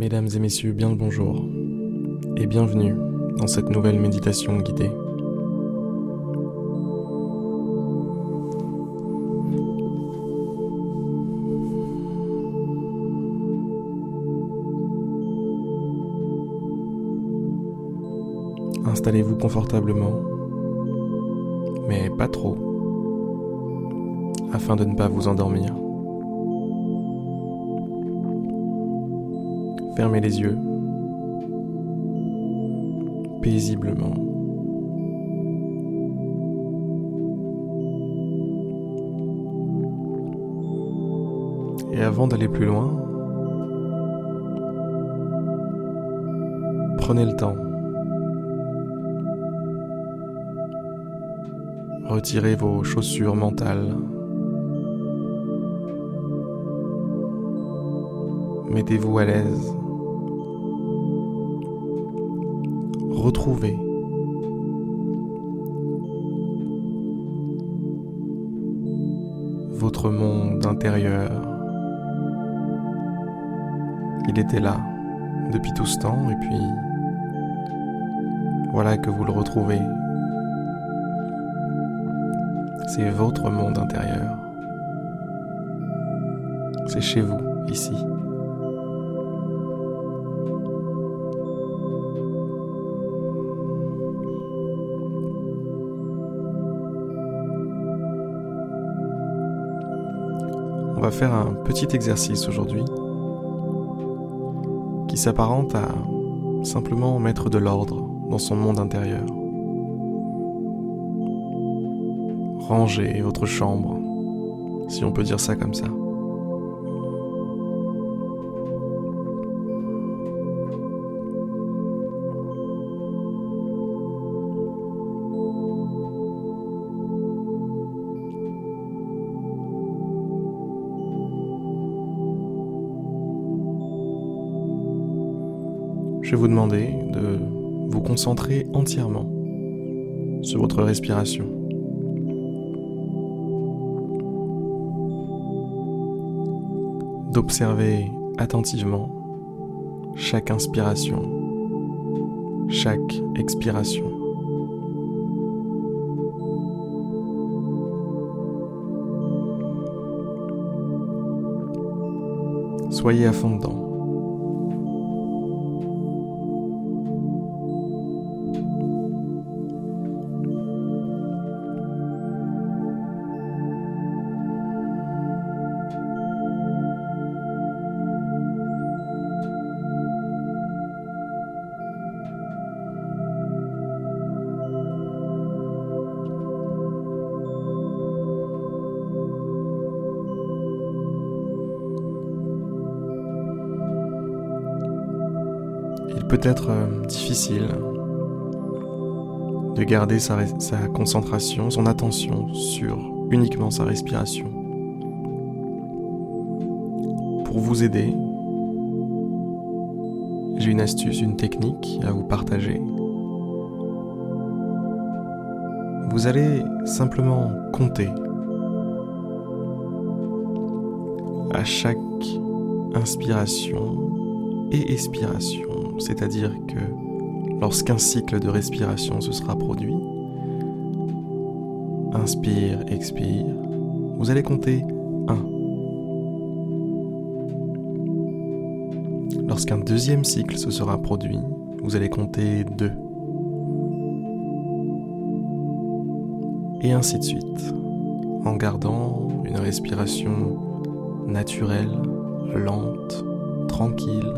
Mesdames et messieurs, bien le bonjour et bienvenue dans cette nouvelle méditation guidée. Installez-vous confortablement, mais pas trop, afin de ne pas vous endormir. Fermez les yeux paisiblement. Et avant d'aller plus loin, prenez le temps. Retirez vos chaussures mentales. Mettez-vous à l'aise. Retrouver votre monde intérieur. Il était là depuis tout ce temps et puis voilà que vous le retrouvez. C'est votre monde intérieur. C'est chez vous, ici. On va faire un petit exercice aujourd'hui qui s'apparente à simplement mettre de l'ordre dans son monde intérieur. Ranger votre chambre, si on peut dire ça comme ça. Je vais vous demander de vous concentrer entièrement sur votre respiration. D'observer attentivement chaque inspiration, chaque expiration. Soyez à fond dedans. Peut être euh, difficile de garder sa, concentration, son attention sur uniquement sa respiration. Pour vous aider, j'ai une astuce, une technique à vous partager. Vous allez simplement compter à chaque inspiration et expiration c'est-à-dire que lorsqu'un cycle de respiration se sera produit, inspire, expire, vous allez compter 1. Lorsqu'un deuxième cycle se sera produit, vous allez compter 2. Et ainsi de suite, en gardant une respiration naturelle, lente, tranquille,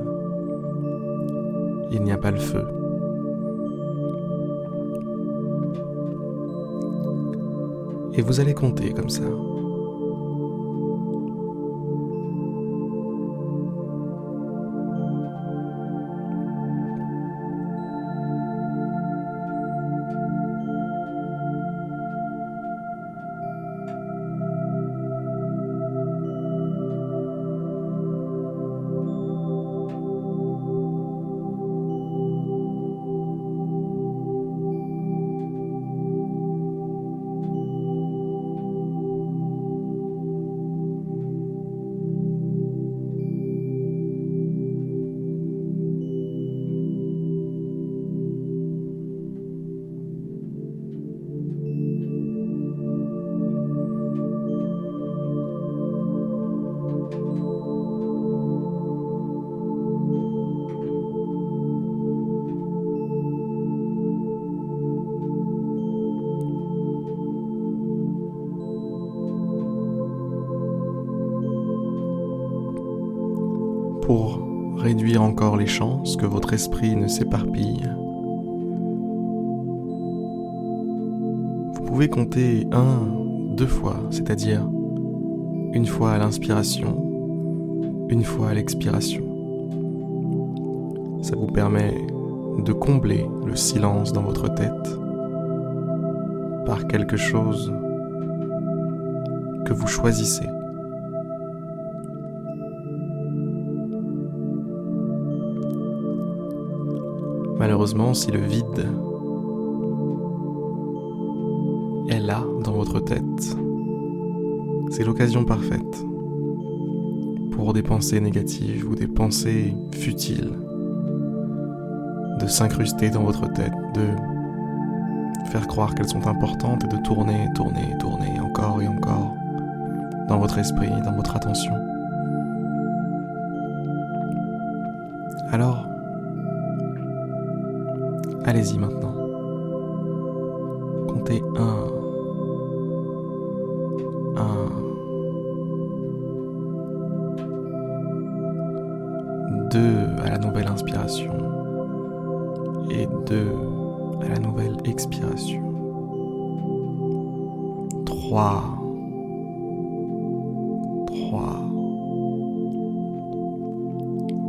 il n'y a pas le feu. Et vous allez compter comme ça. Pour réduire encore les chances que votre esprit ne s'éparpille. Vous pouvez compter un, deux fois, c'est-à-dire une fois à l'inspiration, une fois à l'expiration. Ça vous permet de combler le silence dans votre tête par quelque chose que vous choisissez. Malheureusement, si le vide est là dans votre tête, c'est l'occasion parfaite pour des pensées négatives ou des pensées futiles de s'incruster dans votre tête, de faire croire qu'elles sont importantes et de tourner, tourner, tourner encore et encore dans votre esprit, dans votre attention. Alors, allez-y maintenant. Comptez un, un, deux à la nouvelle inspiration et deux à la nouvelle expiration. Trois. Trois.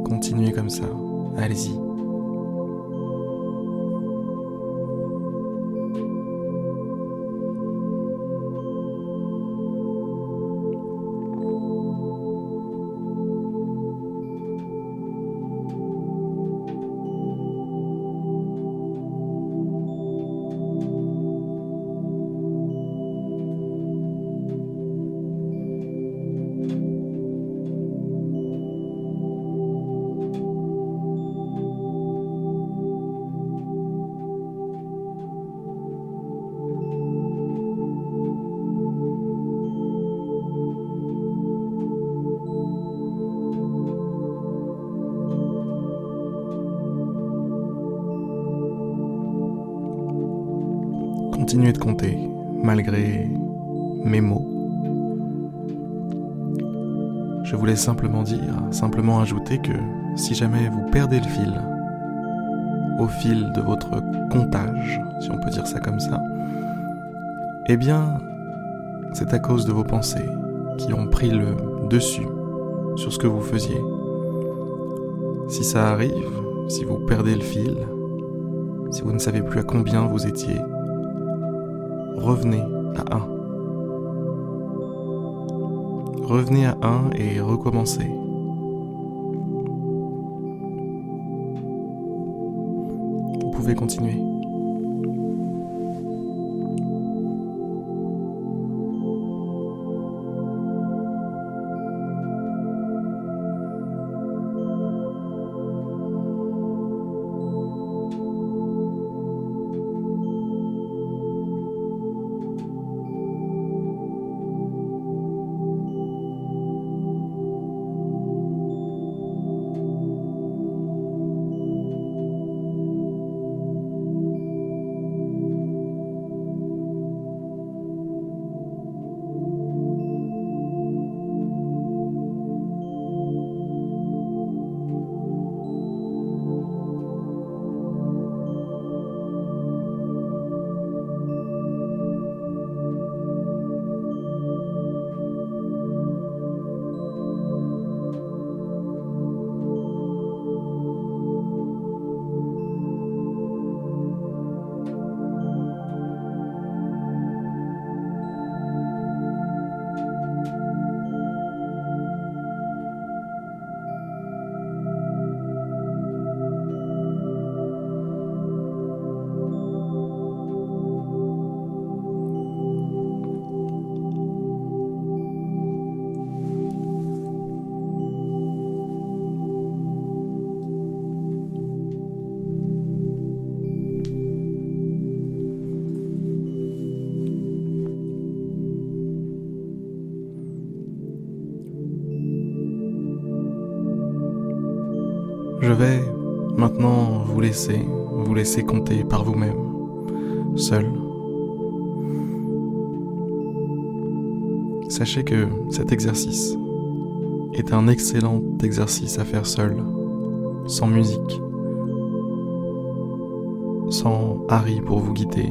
Continuez comme ça. Allez-y. Continuez de compter, malgré mes mots. Je voulais simplement dire, simplement ajouter que si jamais vous perdez le fil, au fil de votre comptage, si on peut dire ça comme ça, eh bien, c'est à cause de vos pensées qui ont pris le dessus sur ce que vous faisiez. Si ça arrive, si vous perdez le fil, si vous ne savez plus à combien vous étiez, revenez à 1. Revenez à 1 et recommencez. Vous pouvez continuer. Je vais maintenant vous laisser, vous laisser compter par vous-même, seul. Sachez que cet exercice est un excellent exercice à faire seul, sans musique, sans Harry pour vous guider.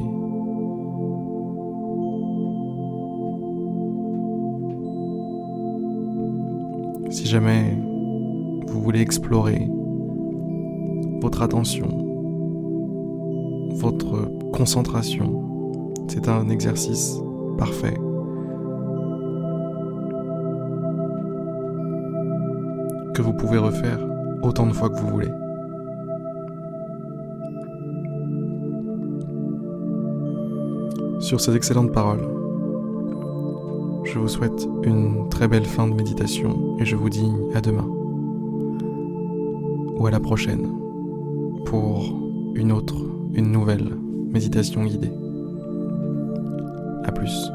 Si jamais vous voulez explorer votre attention, votre concentration, c'est un exercice parfait. que vous pouvez refaire autant de fois que vous voulez. Sur ces excellentes paroles, je vous souhaite une très belle fin de méditation et je vous dis à demain ou à la prochaine pour une autre, une nouvelle méditation guidée. A plus.